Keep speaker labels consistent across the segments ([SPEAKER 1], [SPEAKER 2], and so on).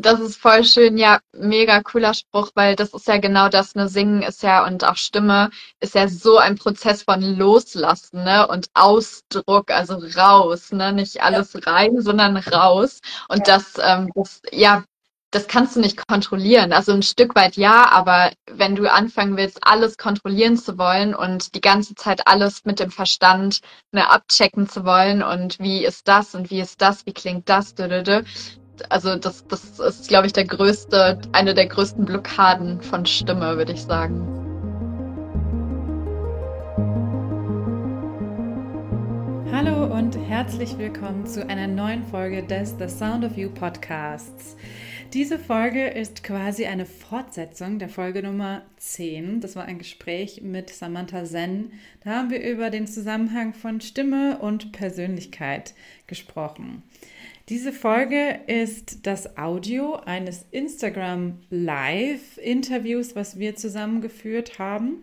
[SPEAKER 1] das ist voll schön. Ja, mega cooler Spruch, weil das ist ja genau das, ne, Singen ist ja und auch Stimme ist ja so ein Prozess von Loslassen, ne, und Ausdruck, also raus, ne, nicht alles rein, sondern raus. Und
[SPEAKER 2] Ja.
[SPEAKER 1] das, ähm, das, ja, das kannst du nicht kontrollieren. Also ein Stück weit ja, aber wenn du anfangen willst, alles kontrollieren zu wollen und die ganze Zeit alles mit dem Verstand ne, abchecken zu wollen und wie ist das und wie ist das, wie klingt das, dü. Also das, das ist, glaube ich, der größte, eine der größten Blockaden von Stimme, würde ich sagen.
[SPEAKER 3] Hallo und herzlich willkommen zu einer neuen Folge des The Sound of You Podcasts. Diese Folge ist quasi eine Fortsetzung der Folge Nummer 10. Das war ein Gespräch mit Samantha Sen. Da haben wir über den Zusammenhang von Stimme und Persönlichkeit gesprochen. Diese Folge ist das Audio eines Instagram Live-Interviews, was wir zusammengeführt haben.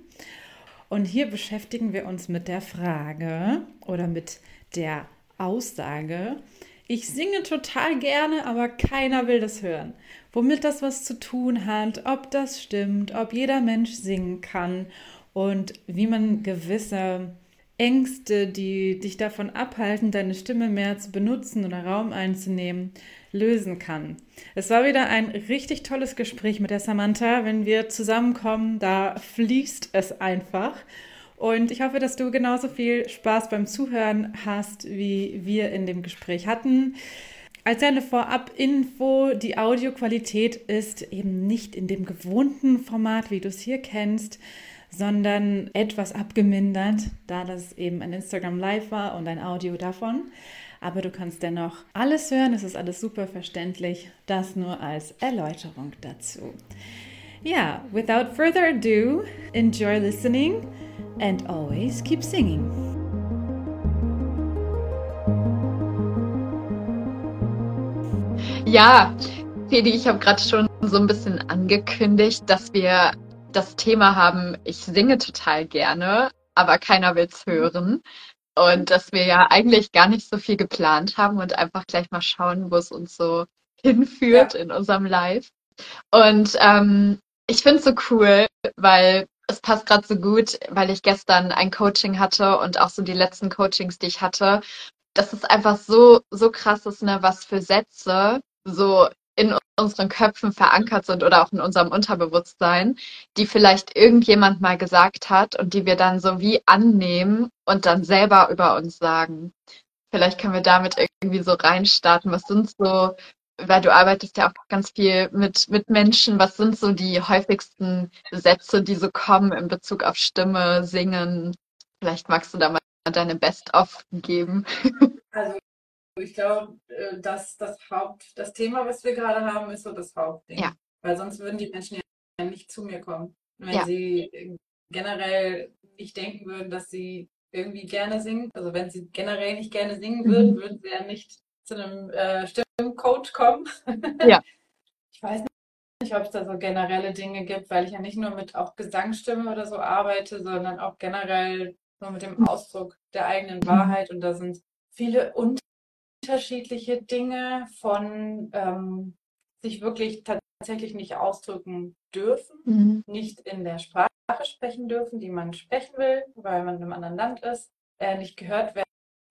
[SPEAKER 3] Und hier beschäftigen wir uns mit der Frage oder mit der Aussage, ich singe total gerne, aber keiner will das hören. Womit das was zu tun hat, ob das stimmt, ob jeder Mensch singen kann und wie man gewisse Ängste, die dich davon abhalten, deine Stimme mehr zu benutzen oder Raum einzunehmen, lösen kann. Es war wieder ein richtig tolles Gespräch mit der Samantha. Wenn wir zusammenkommen, da fließt es einfach. Und ich hoffe, dass du genauso viel Spaß beim Zuhören hast, wie wir in dem Gespräch hatten. Als eine Vorab-Info, die Audioqualität ist eben nicht in dem gewohnten Format, wie du es hier kennst, sondern etwas abgemindert, da das eben ein Instagram Live war und ein Audio davon. Aber du kannst dennoch alles hören, es ist alles super verständlich. Das nur als Erläuterung dazu. Ja, without further ado, enjoy listening and always keep singing.
[SPEAKER 1] Ja, Fedi, ich habe gerade schon so ein bisschen angekündigt, dass wir das Thema haben, ich singe total gerne, aber keiner will's hören. Und dass wir ja eigentlich gar nicht so viel geplant haben und einfach gleich mal schauen, wo es uns so hinführt
[SPEAKER 2] Ja.
[SPEAKER 1] in unserem Live. Und ähm, ich finde es so cool, weil es passt gerade so gut, weil ich gestern ein Coaching hatte und auch so die letzten Coachings, die ich hatte, dass es einfach so, so krass ist, ne, was für Sätze so in unseren Köpfen verankert sind oder auch in unserem Unterbewusstsein, die vielleicht irgendjemand mal gesagt hat und die wir dann so wie annehmen und dann selber über uns sagen. Vielleicht können wir damit irgendwie so reinstarten. Was sind so, weil du arbeitest ja auch ganz viel mit, mit Menschen, was sind so die häufigsten Sätze, die so kommen in Bezug auf Stimme, Singen? Vielleicht magst du da mal deine Best-of geben.
[SPEAKER 2] Also ich glaube, äh, dass das Haupt, das Thema, was wir gerade haben, ist so das Hauptding.
[SPEAKER 1] Ja.
[SPEAKER 2] Weil sonst würden die Menschen ja nicht zu mir kommen. Wenn
[SPEAKER 1] Ja.
[SPEAKER 2] sie generell nicht denken würden, dass sie irgendwie gerne singen, also wenn sie generell nicht gerne singen
[SPEAKER 1] Mhm.
[SPEAKER 2] würden, würden sie ja nicht zu einem äh, Stimmcoach kommen.
[SPEAKER 1] Ja.
[SPEAKER 2] Ich weiß nicht, ob es da so generelle Dinge gibt, weil ich ja nicht nur mit auch Gesangsstimme oder so arbeite, sondern auch generell nur mit dem Ausdruck der eigenen Wahrheit. Und da sind viele unterschiedliche Dinge von ähm, sich wirklich tatsächlich nicht ausdrücken dürfen,
[SPEAKER 1] Mhm.
[SPEAKER 2] nicht in der Sprache sprechen dürfen, die man sprechen will, weil man in einem anderen Land ist, äh, nicht gehört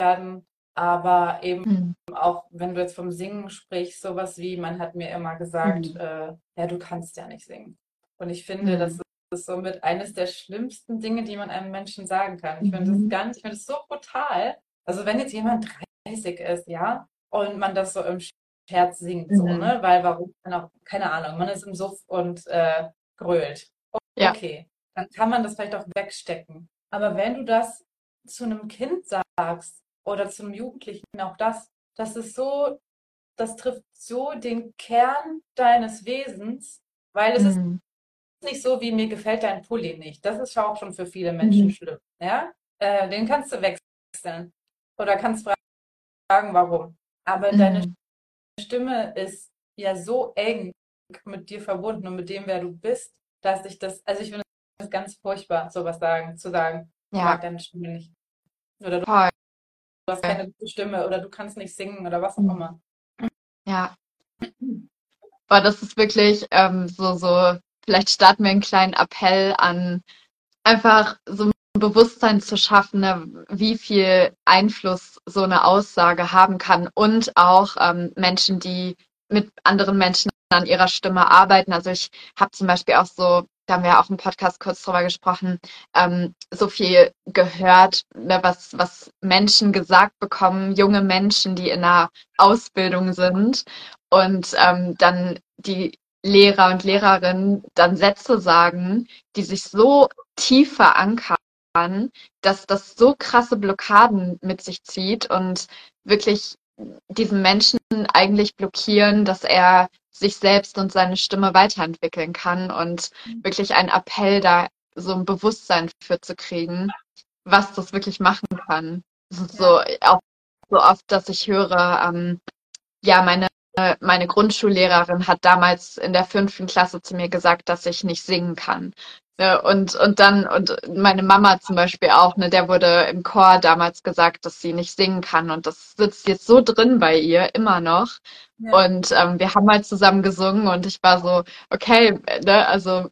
[SPEAKER 2] werden, aber eben
[SPEAKER 1] Mhm.
[SPEAKER 2] auch wenn du jetzt vom Singen sprichst, sowas wie, man hat mir immer gesagt,
[SPEAKER 1] Mhm.
[SPEAKER 2] äh, ja, du kannst ja nicht singen. Und ich finde,
[SPEAKER 1] Mhm.
[SPEAKER 2] das ist somit eines der schlimmsten Dinge, die man einem Menschen sagen kann. Ich finde das
[SPEAKER 1] Mhm.
[SPEAKER 2] ganz, ich finde das so brutal. Also wenn jetzt jemand 30 ist, ja, und man das so im Scherz singt, so,
[SPEAKER 1] Mhm.
[SPEAKER 2] ne? Weil warum? Keine keine Ahnung, man ist im Suff und äh, grölt.
[SPEAKER 1] Ja.
[SPEAKER 2] Okay, dann kann man das vielleicht auch wegstecken. Aber wenn du das zu einem Kind sagst oder zum Jugendlichen, auch das, das ist so, das trifft so den Kern deines Wesens, weil es ist
[SPEAKER 1] Mhm.
[SPEAKER 2] nicht so wie mir gefällt dein Pulli nicht. Das ist auch schon für viele Menschen
[SPEAKER 1] Mhm.
[SPEAKER 2] schlimm. Ja? Äh, den kannst du wechseln. Oder kannst fragen, warum. Aber deine
[SPEAKER 1] Mhm.
[SPEAKER 2] Stimme ist ja so eng mit dir verbunden und mit dem, wer du bist, dass ich das, also ich finde es ganz furchtbar, sowas sagen, zu sagen, ich
[SPEAKER 1] Ja,
[SPEAKER 2] mag deine Stimme nicht. Oder du
[SPEAKER 1] voll.
[SPEAKER 2] hast keine gute Stimme oder du kannst nicht singen oder was auch
[SPEAKER 1] Mhm.
[SPEAKER 2] immer.
[SPEAKER 1] Ja. Boah, das ist wirklich ähm, so, so, vielleicht starten wir einen kleinen Appell an, einfach so Bewusstsein zu schaffen, ne, wie viel Einfluss so eine Aussage haben kann und auch ähm, Menschen, die mit anderen Menschen an ihrer Stimme arbeiten. Also ich habe zum Beispiel auch so, da haben wir auch im Podcast kurz drüber gesprochen, ähm, so viel gehört, ne, was, was Menschen gesagt bekommen, junge Menschen, die in einer Ausbildung sind und ähm, dann die Lehrer und Lehrerinnen dann Sätze sagen, die sich so tief verankern, dass das so krasse Blockaden mit sich zieht und wirklich diesen Menschen eigentlich blockieren, dass er sich selbst und seine Stimme weiterentwickeln kann und wirklich ein Appell da so ein Bewusstsein für zu kriegen, was das wirklich machen kann. Das ist so auch so oft, dass ich höre, ähm, ja, meine meine Grundschullehrerin hat damals in der fünften Klasse zu mir gesagt, dass ich nicht singen kann. Ne, und, und dann, und meine Mama zum Beispiel auch, ne, der wurde im Chor damals gesagt, dass sie nicht singen kann. Und das sitzt jetzt so drin bei ihr, immer noch. Ja. Und ähm, wir haben halt zusammen gesungen und ich war so, okay, ne, also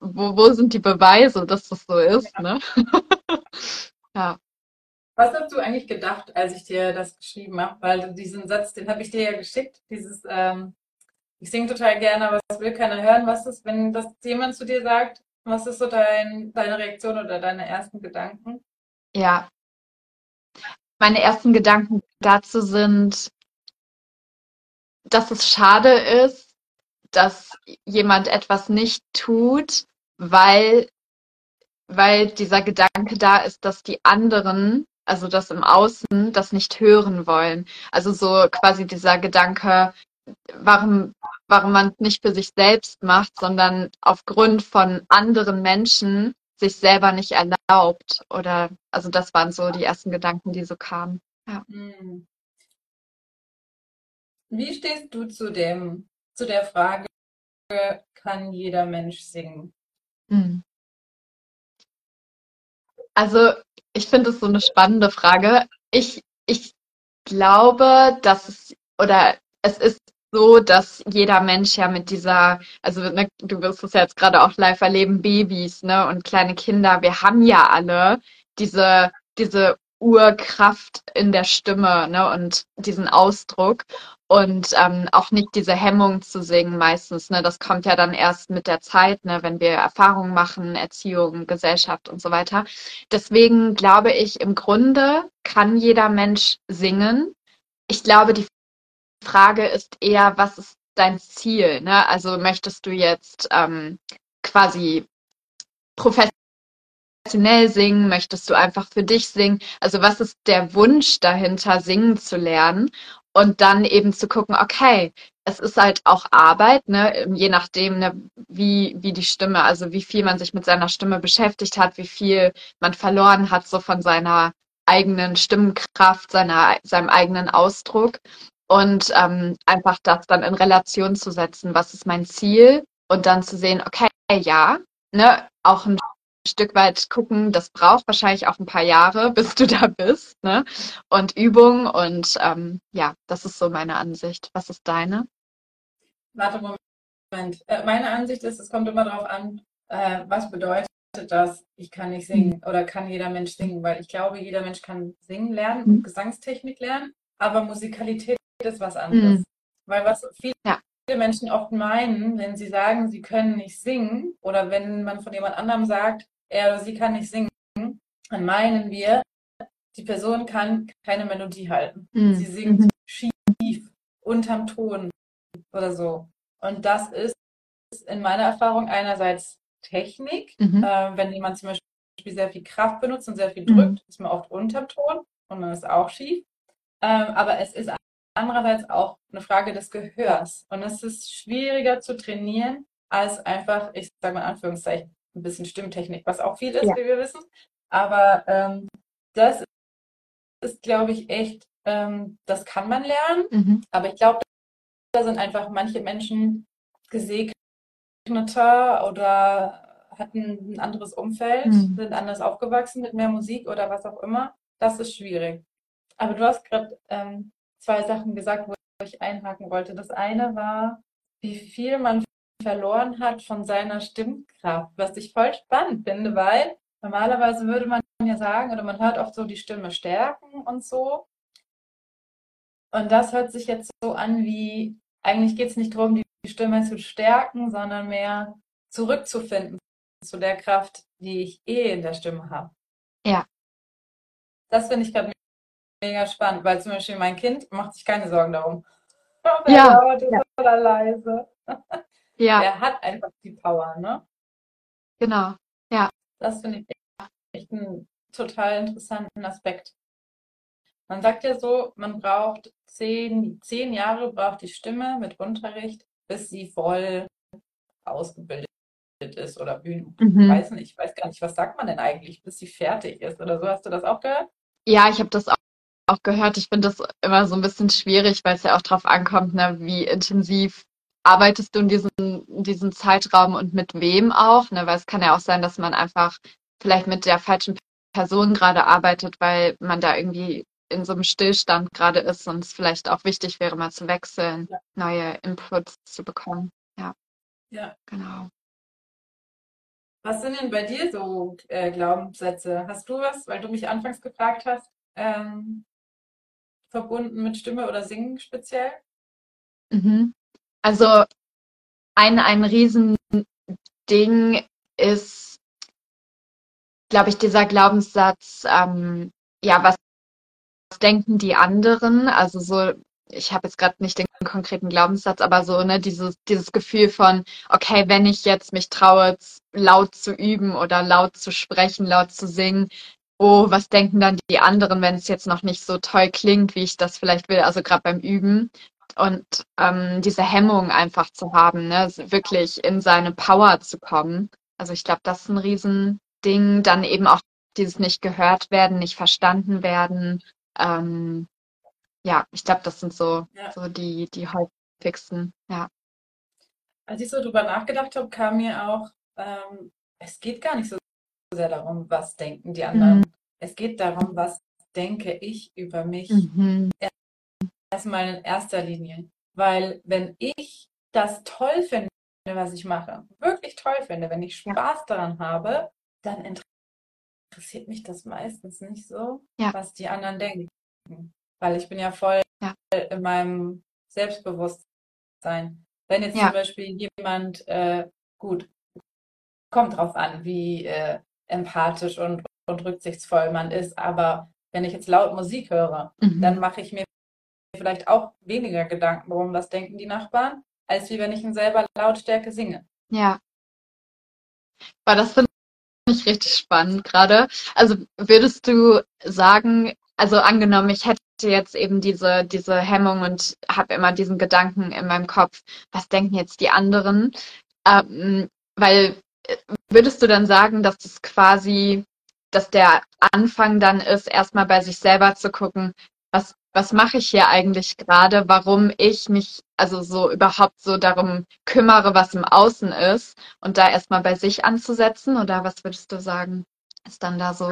[SPEAKER 1] wo, wo sind die Beweise, dass das so ist, ja. ne?
[SPEAKER 2] ja. Was hast du eigentlich gedacht, als ich dir das geschrieben habe? Weil diesen Satz, den habe ich dir ja geschickt, dieses ähm, ich singe total gerne, aber es will keiner hören. Was ist, wenn das jemand zu dir sagt, was ist so dein, deine Reaktion oder deine ersten Gedanken?
[SPEAKER 1] Ja. Meine ersten Gedanken dazu sind, dass es schade ist, dass jemand etwas nicht tut, weil, weil dieser Gedanke da ist, dass die anderen, also das im Außen, das nicht hören wollen. Also so quasi dieser Gedanke, warum, warum man es nicht für sich selbst macht, sondern aufgrund von anderen Menschen sich selber nicht erlaubt. Oder also das waren so die ersten Gedanken, die so kamen. Ja. Hm.
[SPEAKER 2] Wie stehst du zu dem, zu der Frage, kann jeder Mensch singen? Hm.
[SPEAKER 1] Also ich finde es so eine spannende Frage. Ich, ich glaube, dass es oder es ist so, dass jeder Mensch ja mit dieser, also ne, du wirst es ja jetzt gerade auch live erleben, Babys ne, und kleine Kinder, wir haben ja alle diese, diese Urkraft in der Stimme ne, und diesen Ausdruck und ähm, auch nicht diese Hemmung zu singen meistens. Ne, das kommt ja dann erst mit der Zeit, ne, wenn wir Erfahrungen machen, Erziehung, Gesellschaft und so weiter. Deswegen glaube ich, im Grunde kann jeder Mensch singen. Ich glaube, die Frage ist eher, was ist dein Ziel? Ne? Also möchtest du jetzt ähm, quasi professionell singen? Möchtest du einfach für dich singen? Also was ist der Wunsch dahinter, singen zu lernen? Und dann eben zu gucken, okay, es ist halt auch Arbeit, ne? je nachdem, ne, wie, wie die Stimme, also wie viel man sich mit seiner Stimme beschäftigt hat, wie viel man verloren hat, so von seiner eigenen Stimmkraft, seiner, seinem eigenen Ausdruck und ähm, einfach das dann in Relation zu setzen, was ist mein Ziel und dann zu sehen, okay, ja, ne, auch ein Stück weit gucken, das braucht wahrscheinlich auch ein paar Jahre, bis du da bist, ne? Und Übung und ähm, ja, das ist so meine Ansicht. Was ist deine?
[SPEAKER 2] Warte Moment. Äh, meine Ansicht ist, es kommt immer darauf an, äh, was bedeutet das, ich kann nicht singen mhm. oder kann jeder Mensch singen, weil ich glaube, jeder Mensch kann singen lernen und mhm. Gesangstechnik lernen, aber Musikalität ist was anderes. Mhm. Weil was viele ja. Menschen oft meinen, wenn sie sagen, sie können nicht singen oder wenn man von jemand anderem sagt, er oder sie kann nicht singen, dann meinen wir, die Person kann keine Melodie halten. Mhm. Sie singt mhm. schief, unterm Ton oder so. Und das ist in meiner Erfahrung einerseits Technik. Mhm. Äh, wenn jemand zum Beispiel sehr viel Kraft benutzt und sehr viel drückt, mhm. ist man oft unterm Ton und man ist auch schief. Ähm, aber es ist andererseits auch eine Frage des Gehörs. Und es ist schwieriger zu trainieren als einfach, ich sage mal in Anführungszeichen, ein bisschen Stimmtechnik, was auch viel ist, ja. wie wir wissen. Aber ähm, das ist, glaube ich, echt, ähm, das kann man lernen. Mhm. Aber ich glaube, da sind einfach manche Menschen gesegneter oder hatten ein anderes Umfeld, mhm. sind anders aufgewachsen mit mehr Musik oder was auch immer. Das ist schwierig. Aber du hast gerade ähm, zwei Sachen gesagt, wo ich einhaken wollte. Das eine war, wie viel man verloren hat von seiner Stimmkraft, was ich voll spannend finde, weil normalerweise würde man ja sagen, oder man hört oft so die Stimme stärken und so. Und das hört sich jetzt so an wie, eigentlich geht es nicht darum, die Stimme zu stärken, sondern mehr zurückzufinden zu der Kraft, die ich eh in der Stimme habe.
[SPEAKER 1] Ja.
[SPEAKER 2] Das finde ich gerade mega spannend, weil zum Beispiel mein Kind macht sich keine Sorgen darum.
[SPEAKER 1] Er ja.
[SPEAKER 2] ist ja. oder leise.
[SPEAKER 1] Ja.
[SPEAKER 2] Er hat einfach die Power, ne?
[SPEAKER 1] Genau. Ja.
[SPEAKER 2] Das finde ich echt einen total interessanten Aspekt. Man sagt ja so, man braucht zehn, zehn Jahre braucht die Stimme mit Unterricht, bis sie voll ausgebildet ist oder Bühnen. Mhm. Weiß nicht, ich weiß gar nicht, was sagt man denn eigentlich, bis sie fertig ist oder so. Hast du das auch gehört?
[SPEAKER 1] Ja, ich habe das auch, gehört. Ich finde das immer so ein bisschen schwierig, weil es ja auch darauf ankommt, ne, wie intensiv arbeitest du in diesem, in diesem Zeitraum und mit wem auch. Ne? Weil es kann ja auch sein, dass man einfach vielleicht mit der falschen Person gerade arbeitet, weil man da irgendwie in so einem Stillstand gerade ist und es vielleicht auch wichtig wäre, mal zu wechseln, ja. neue Inputs zu bekommen. Ja.
[SPEAKER 2] Ja.
[SPEAKER 1] Genau.
[SPEAKER 2] Was sind denn bei dir so äh, Glaubenssätze? Hast du was, weil du mich anfangs gefragt hast, ähm, verbunden mit Stimme oder Singen speziell?
[SPEAKER 1] Mhm. Also ein, ein Riesending ist, glaube ich, dieser Glaubenssatz, ähm, ja, was denken die anderen? Also so, ich habe jetzt gerade nicht den konkreten Glaubenssatz, aber so, ne, dieses, dieses Gefühl von, okay, wenn ich jetzt mich traue, laut zu üben oder laut zu sprechen, laut zu singen, oh, was denken dann die anderen, wenn es jetzt noch nicht so toll klingt, wie ich das vielleicht will, also gerade beim Üben. Und ähm, diese Hemmung einfach zu haben, ne, wirklich in seine Power zu kommen. Also ich glaube, das ist ein Riesending. Dann eben auch dieses nicht gehört werden, nicht verstanden werden, ähm, ja, ich glaube, das sind so, ja. so die, die häufigsten, ja.
[SPEAKER 2] Als ich so drüber nachgedacht habe, kam mir auch, ähm, es geht gar nicht so sehr darum, was denken die anderen. Mhm. Es geht darum, was denke ich über mich. Mhm. Erstmal in erster Linie. Weil wenn ich das toll finde, was ich mache, wirklich toll finde, wenn ich Spaß ja. daran habe, dann interessiert mich das meistens nicht so, ja. was die anderen denken weil ich bin ja voll ja. in meinem Selbstbewusstsein. Wenn jetzt zum Beispiel jemand, äh, gut, kommt drauf an, wie äh, empathisch und, und rücksichtsvoll man ist, aber wenn ich jetzt laut Musik höre, mhm. dann mache ich mir vielleicht auch weniger Gedanken darum, was denken die Nachbarn, als wie wenn ich in selber Lautstärke singe.
[SPEAKER 1] Ja. Weil das finde ich richtig spannend gerade. Also würdest du sagen, also angenommen, ich hätte jetzt eben diese, diese Hemmung und habe immer diesen Gedanken in meinem Kopf, was denken jetzt die anderen? Ähm, weil äh, würdest du dann sagen, dass das quasi, dass der Anfang dann ist, erstmal bei sich selber zu gucken, was, was mache ich hier eigentlich gerade, warum ich mich also so überhaupt so darum kümmere, was im Außen ist und da erstmal bei sich anzusetzen? Oder was würdest du sagen, ist dann da so?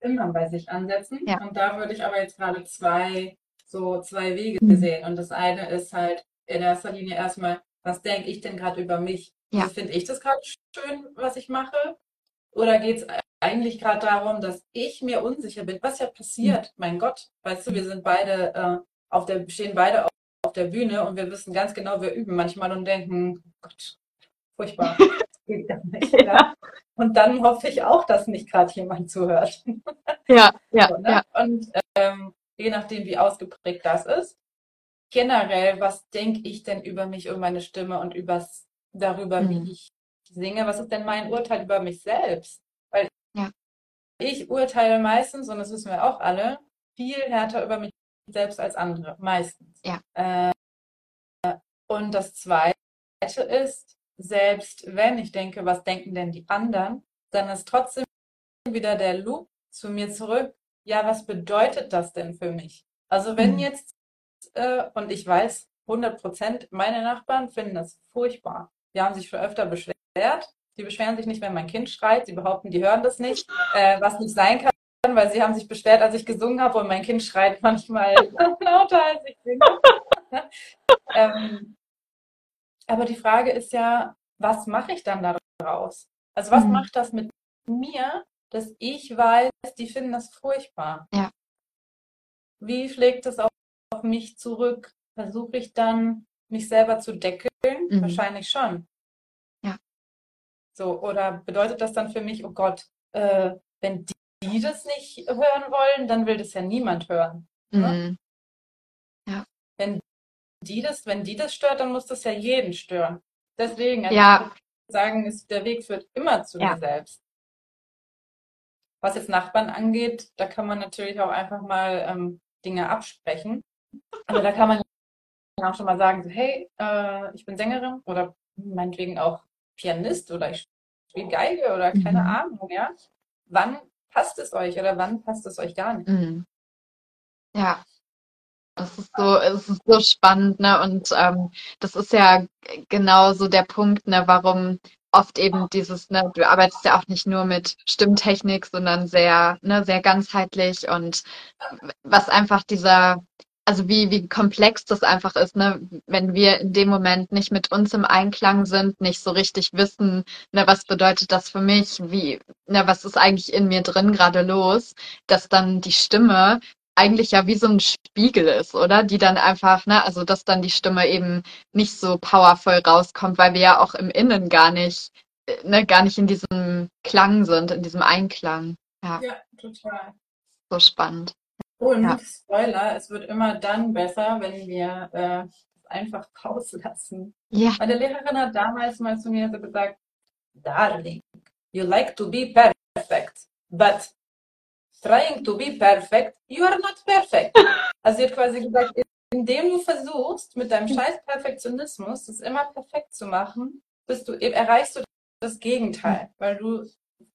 [SPEAKER 2] immer bei sich ansetzen. Ja. Und da würde ich aber jetzt gerade zwei, so zwei Wege mhm. sehen. Und das eine ist halt in erster Linie erstmal, was denke ich denn gerade über mich? Ja. Also finde ich das gerade schön, was ich mache? Oder geht es eigentlich gerade darum, dass ich mir unsicher bin? Was ja passiert, mhm. mein Gott, weißt du, wir sind beide äh, auf der, stehen beide auf, auf der Bühne und wir wissen ganz genau, wir üben manchmal und denken, Gott, furchtbar. geht das nicht. Ja. Und dann hoffe ich auch, dass nicht gerade jemand zuhört.
[SPEAKER 1] Ja, ja, so,
[SPEAKER 2] ne?
[SPEAKER 1] ja.
[SPEAKER 2] Und ähm, je nachdem, wie ausgeprägt das ist, generell, was denke ich denn über mich und meine Stimme und übers, darüber, mhm. wie ich singe? Was ist denn mein Urteil über mich selbst? Weil ja. ich urteile meistens, und das wissen wir auch alle, viel härter über mich selbst als andere. Meistens.
[SPEAKER 1] Ja.
[SPEAKER 2] Äh, und das Zweite ist, selbst wenn ich denke, was denken denn die anderen, dann ist trotzdem wieder der Loop zu mir zurück. Ja, was bedeutet das denn für mich? Also wenn mhm. jetzt, äh, und ich weiß, 100 Prozent, meine Nachbarn finden das furchtbar. Die haben sich schon öfter beschwert. Die beschweren sich nicht, wenn mein Kind schreit. Sie behaupten, die hören das nicht, äh, was nicht sein kann, weil sie haben sich beschwert, als ich gesungen habe und mein Kind schreit manchmal lauter, als ich singe. ähm, Aber die Frage ist ja, was mache ich dann daraus? Also was
[SPEAKER 1] Mhm.
[SPEAKER 2] macht das mit mir, dass ich weiß, die finden das furchtbar?
[SPEAKER 1] Ja.
[SPEAKER 2] Wie schlägt es auf, auf mich zurück? Versuche ich dann, mich selber zu deckeln?
[SPEAKER 1] Mhm.
[SPEAKER 2] Wahrscheinlich schon.
[SPEAKER 1] Ja.
[SPEAKER 2] So, oder bedeutet das dann für mich, oh Gott, äh, wenn die, die das nicht hören wollen, dann will das ja niemand hören.
[SPEAKER 1] Mhm.
[SPEAKER 2] Wenn die das, wenn die das stört, dann muss das ja jeden stören. Deswegen, also
[SPEAKER 1] Ja.
[SPEAKER 2] sagen, ist, der Weg führt immer zu
[SPEAKER 1] Ja.
[SPEAKER 2] dir selbst. Was jetzt Nachbarn angeht, da kann man natürlich auch einfach mal ähm, Dinge absprechen. Also da kann man auch schon mal sagen, so, hey, äh, ich bin Sängerin oder meinetwegen auch Pianist oder ich spiele Geige oder keine
[SPEAKER 1] Mhm.
[SPEAKER 2] Ahnung, ja. Wann passt es euch oder wann passt es euch gar nicht?
[SPEAKER 1] Mhm. Ja, das ist so, es ist so spannend, ne? Und ähm, das ist ja genau so der Punkt, ne, warum oft eben dieses, ne, du arbeitest ja auch nicht nur mit Stimmtechnik, sondern sehr, ne, sehr ganzheitlich und was einfach dieser, also wie, wie komplex das einfach ist, ne, wenn wir in dem Moment nicht mit uns im Einklang sind, nicht so richtig wissen, ne, was bedeutet das für mich, wie, ne, was ist eigentlich in mir drin gerade los, dass dann die Stimme eigentlich ja wie so ein Spiegel ist, oder? Die dann einfach, ne, also dass dann die Stimme eben nicht so powervoll rauskommt, weil wir ja auch im Innen gar nicht, äh, ne, gar nicht in diesem Klang sind, in diesem Einklang. Ja,
[SPEAKER 2] Ja, total.
[SPEAKER 1] so spannend.
[SPEAKER 2] Und
[SPEAKER 1] Ja.
[SPEAKER 2] Spoiler, es wird immer dann besser, wenn wir äh, es einfach rauslassen.
[SPEAKER 1] Ja,
[SPEAKER 2] Meine Lehrerin hat damals mal zu mir so gesagt, Darling, you like to be perfect, but trying to be perfect, you are not perfect. Also sie hat quasi gesagt, indem du versuchst, mit deinem scheiß Perfektionismus es immer perfekt zu machen, bist du, erreichst du das Gegenteil, weil du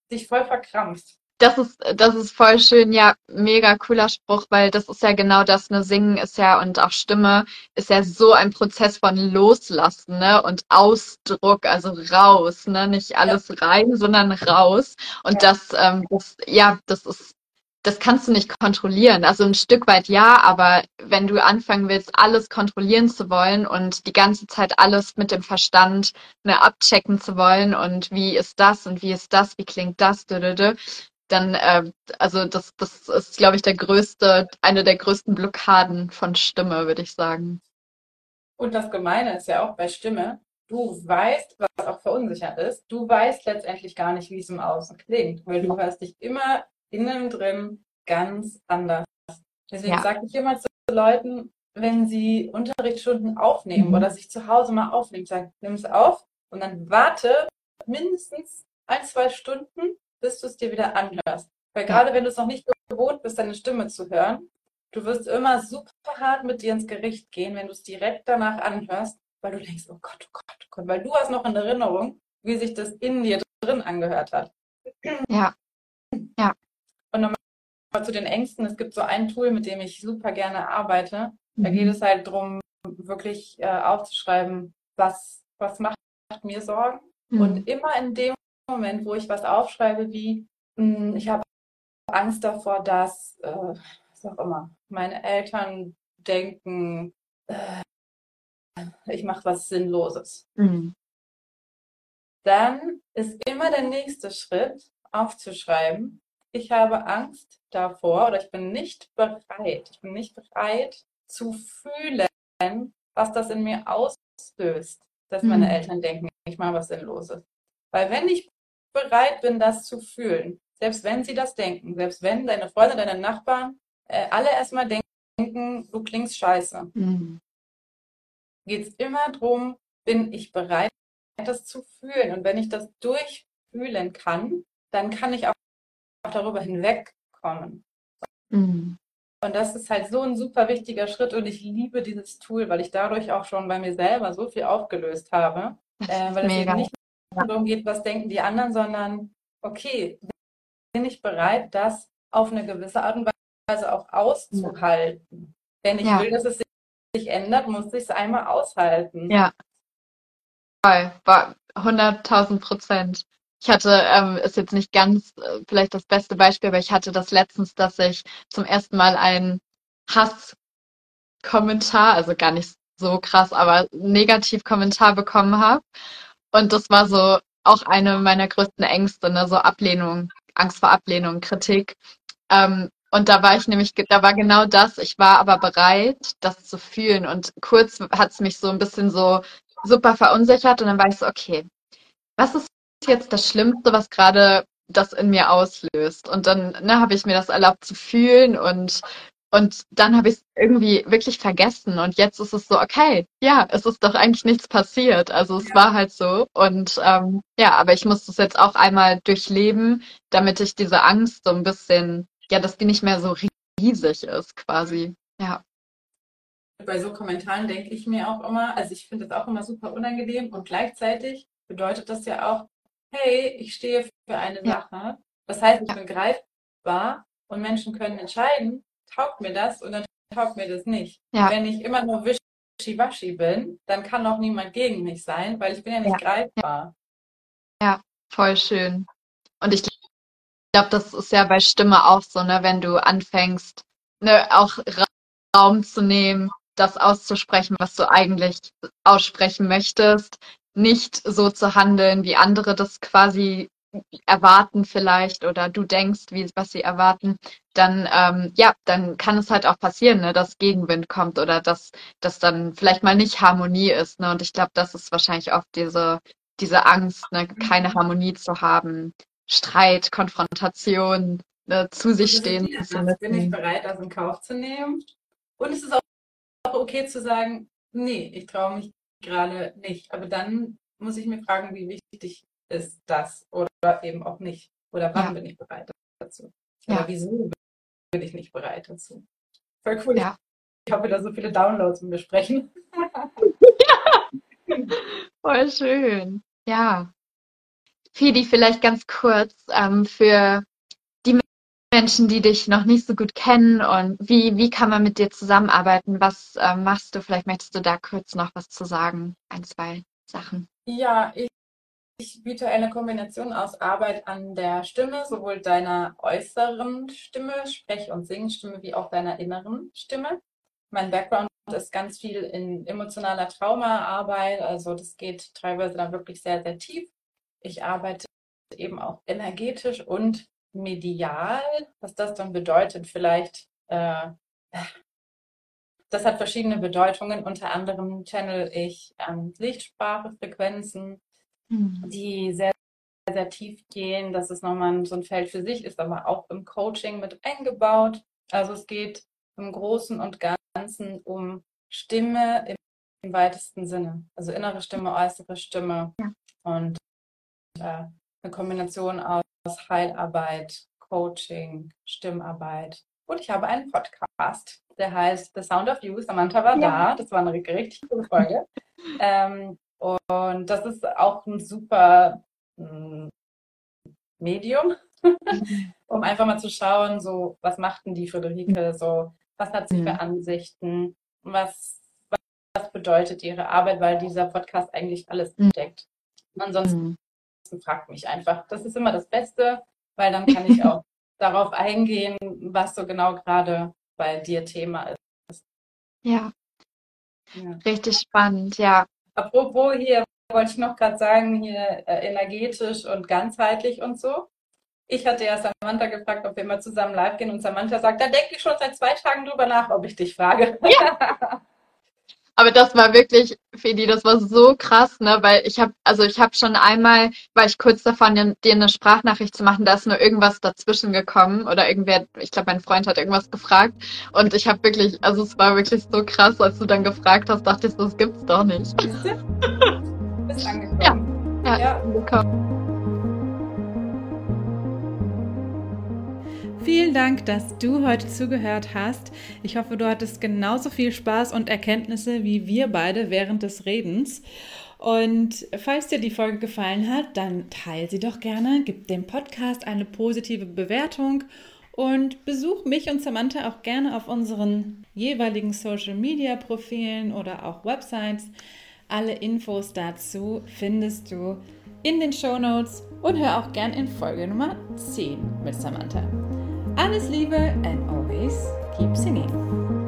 [SPEAKER 2] dich voll verkrampfst.
[SPEAKER 1] Das ist, das ist voll schön, ja, mega cooler Spruch, weil das ist ja genau das, ne, Singen ist ja und auch Stimme ist ja so ein Prozess von Loslassen, ne, und Ausdruck, also raus, ne, nicht alles rein, sondern raus. Und
[SPEAKER 2] Ja.
[SPEAKER 1] das, ähm, das, ja, das ist, das kannst du nicht kontrollieren. Also ein Stück weit ja, aber wenn du anfangen willst, alles kontrollieren zu wollen und die ganze Zeit alles mit dem Verstand, ne, abchecken zu wollen und wie ist das und wie ist das, wie klingt das, dü, dann, äh, also das, das ist, glaube ich, der größte, eine der größten Blockaden von Stimme, würde ich sagen.
[SPEAKER 2] Und das Gemeine ist ja auch bei Stimme, du weißt, was auch verunsichert ist, du weißt letztendlich gar nicht, wie es im Außen klingt, weil du hörst dich immer innen drin ganz anders. Deswegen
[SPEAKER 1] Ja.
[SPEAKER 2] sage ich immer zu Leuten, wenn sie Unterrichtsstunden aufnehmen
[SPEAKER 1] Mhm.
[SPEAKER 2] oder sich zu Hause mal aufnehmen, sag, nimm es auf und dann warte mindestens ein, zwei Stunden, bis du es dir wieder anhörst. Weil gerade wenn du es noch nicht gewohnt bist, deine Stimme zu hören, du wirst immer super hart mit dir ins Gericht gehen, wenn du es direkt danach anhörst, weil du denkst, oh Gott, oh Gott, oh Gott, weil du hast noch in Erinnerung, wie sich das in dir drin angehört hat.
[SPEAKER 1] Ja,
[SPEAKER 2] Und nochmal zu den Ängsten, es gibt so ein Tool, mit dem ich super gerne arbeite. Da
[SPEAKER 1] Mhm.
[SPEAKER 2] geht es halt darum, wirklich äh, aufzuschreiben, was, was macht mir Sorgen.
[SPEAKER 1] Mhm.
[SPEAKER 2] Und immer in dem Moment, wo ich was aufschreibe, wie mh, ich habe Angst davor, dass, äh, was auch immer, meine Eltern denken, äh, ich mache was Sinnloses.
[SPEAKER 1] Mhm.
[SPEAKER 2] Dann ist immer der nächste Schritt aufzuschreiben, ich habe Angst davor oder ich bin nicht bereit, ich bin nicht bereit zu fühlen, was das in mir auslöst, dass meine
[SPEAKER 1] Mhm.
[SPEAKER 2] Eltern denken, ich mache was Sinnloses. Weil wenn ich bereit bin, das zu fühlen, selbst wenn sie das denken, selbst wenn deine Freunde, deine Nachbarn äh, alle erstmal denken, du klingst scheiße,
[SPEAKER 1] Mhm.
[SPEAKER 2] geht es immer darum, bin ich bereit, das zu fühlen. Und wenn ich das durchfühlen kann, dann kann ich auch darüber hinwegkommen.
[SPEAKER 1] Mhm.
[SPEAKER 2] Und das ist halt so ein super wichtiger Schritt und ich liebe dieses Tool, weil ich dadurch auch schon bei mir selber so viel aufgelöst habe. Äh, weil es eben nicht darum geht, was denken die anderen, sondern okay, bin ich bereit, das auf eine gewisse Art und Weise auch auszuhalten. Wenn ich
[SPEAKER 1] Ja.
[SPEAKER 2] will, dass es sich ändert, muss ich es einmal aushalten.
[SPEAKER 1] Ja. Voll, war 100.000 Prozent. Ich hatte, ähm, ist jetzt nicht ganz äh, vielleicht das beste Beispiel, aber ich hatte das letztens, dass ich zum ersten Mal einen Hasskommentar, also gar nicht so krass, aber negativ Kommentar bekommen habe. Und das war so auch eine meiner größten Ängste, ne? so Ablehnung, Angst vor Ablehnung, Kritik. Ähm, und da war ich nämlich, da war genau das. Ich war aber bereit, das zu fühlen. Und kurz hat es mich so ein bisschen so super verunsichert. Und dann war ich so, okay, was ist jetzt das Schlimmste, was gerade das in mir auslöst? Und dann ne, habe ich mir das erlaubt zu fühlen und und dann habe ich es irgendwie wirklich vergessen. Und jetzt ist es so, okay, ja, es ist doch eigentlich nichts passiert. Also es ja. war halt so. Und ähm, ja, aber ich muss das jetzt auch einmal durchleben, damit ich diese Angst so ein bisschen, ja, dass die nicht mehr so riesig ist, quasi. Ja.
[SPEAKER 2] Bei so Kommentaren denke ich mir auch immer, also ich finde das auch immer super unangenehm und gleichzeitig bedeutet das ja auch, hey, ich stehe für eine ja. Sache. Das heißt, ich ja. bin greifbar und Menschen können entscheiden, taugt mir das und dann taugt mir das nicht. Ja. Wenn ich immer nur wischiwaschi bin, dann kann auch niemand gegen mich sein, weil ich bin ja nicht ja. greifbar.
[SPEAKER 1] Ja, voll schön. Und ich glaube, das ist ja bei Stimme auch so, ne, wenn du anfängst, ne, auch Raum zu nehmen, das auszusprechen, was du eigentlich aussprechen möchtest, nicht so zu handeln, wie andere das quasi erwarten vielleicht oder du denkst, wie, was sie erwarten, dann ähm, ja, dann kann es halt auch passieren, ne, dass Gegenwind kommt oder dass dass dann vielleicht mal nicht Harmonie ist. Ne? Und ich glaube, das ist wahrscheinlich oft diese diese Angst, ne, keine mhm. Harmonie zu haben, Streit, Konfrontation, ne, zu sich stehen
[SPEAKER 2] zu. Bin ich bereit, das in Kauf zu nehmen? Und es ist auch okay zu sagen, nee, ich traue mich gerade nicht. Aber dann muss ich mir fragen, wie wichtig ist das oder eben auch nicht. Oder wann ja. bin ich bereit dazu? Oder ja. wieso bin ich nicht bereit dazu? Voll cool. Ja. Ich habe wieder so viele Downloads und besprechen.
[SPEAKER 1] ja. Voll schön. Ja. Fidi, vielleicht ganz kurz ähm, für die Menschen, die dich noch nicht so gut kennen und wie, wie kann man mit dir zusammenarbeiten? Was ähm, machst du? Vielleicht möchtest du da kurz noch was zu sagen. Ein, zwei Sachen.
[SPEAKER 2] Ja, ich ich biete eine Kombination aus Arbeit an der Stimme, sowohl deiner äußeren Stimme, Sprech- und Singstimme, wie auch deiner inneren Stimme. Mein Background ist ganz viel in emotionaler Traumaarbeit, also das geht teilweise dann wirklich sehr, sehr tief. Ich arbeite eben auch energetisch und medial, was das dann bedeutet, vielleicht, äh, das hat verschiedene Bedeutungen. Unter anderem channel ich ähm, Lichtsprache, Frequenzen, Mhm. die sehr, sehr tief gehen. Das ist nochmal so ein Feld für sich, ist aber auch im Coaching mit eingebaut. Also es geht im Großen und Ganzen um Stimme im, im weitesten Sinne. Also innere Stimme, äußere Stimme ja. und äh, eine Kombination aus Heilarbeit, Coaching, Stimmarbeit. Und ich habe einen Podcast, der heißt The Sound of You. Samantha war ja. da. Das war eine richtig coole Folge. ähm, und das ist auch ein super hm, Medium, um einfach mal zu schauen, so, was macht denn die Friederike so, was hat sie für mhm. Ansichten, was, was bedeutet ihre Arbeit, weil dieser Podcast eigentlich alles mhm. deckt. Ansonsten mhm. fragt mich einfach. Das ist immer das Beste, weil dann kann ich auch darauf eingehen, was so genau gerade bei dir Thema ist.
[SPEAKER 1] Ja. ja. Richtig spannend, ja.
[SPEAKER 2] Apropos hier, wollte ich noch gerade sagen, hier äh, energetisch und ganzheitlich und so. Ich hatte ja Samantha gefragt, ob wir mal zusammen live gehen und Samantha sagt, da denke ich schon seit zwei Tagen drüber nach, ob ich dich frage. Ja.
[SPEAKER 1] Aber das war wirklich, Fedi, das war so krass, ne? Weil ich habe, also ich habe schon einmal, war ich kurz davon, dir eine Sprachnachricht zu machen, da ist nur irgendwas dazwischen gekommen oder irgendwer, ich glaube, mein Freund hat irgendwas gefragt und ich habe wirklich, also es war wirklich so krass, als du dann gefragt hast, dachte ich, das gibt's doch nicht.
[SPEAKER 2] Bist angekommen. Ja, ja, ja. angekommen.
[SPEAKER 3] Vielen Dank, dass du heute zugehört hast. Ich hoffe, du hattest genauso viel Spaß und Erkenntnisse wie wir beide während des Redens. Und falls dir die Folge gefallen hat, dann teile sie doch gerne, gib dem Podcast eine positive Bewertung und besuch mich und Samantha auch gerne auf unseren jeweiligen Social Media Profilen oder auch Websites. Alle Infos dazu findest du in den Show Notes und hör auch gern in Folge Nummer 10 mit Samantha. Alles Liebe and always keep singing.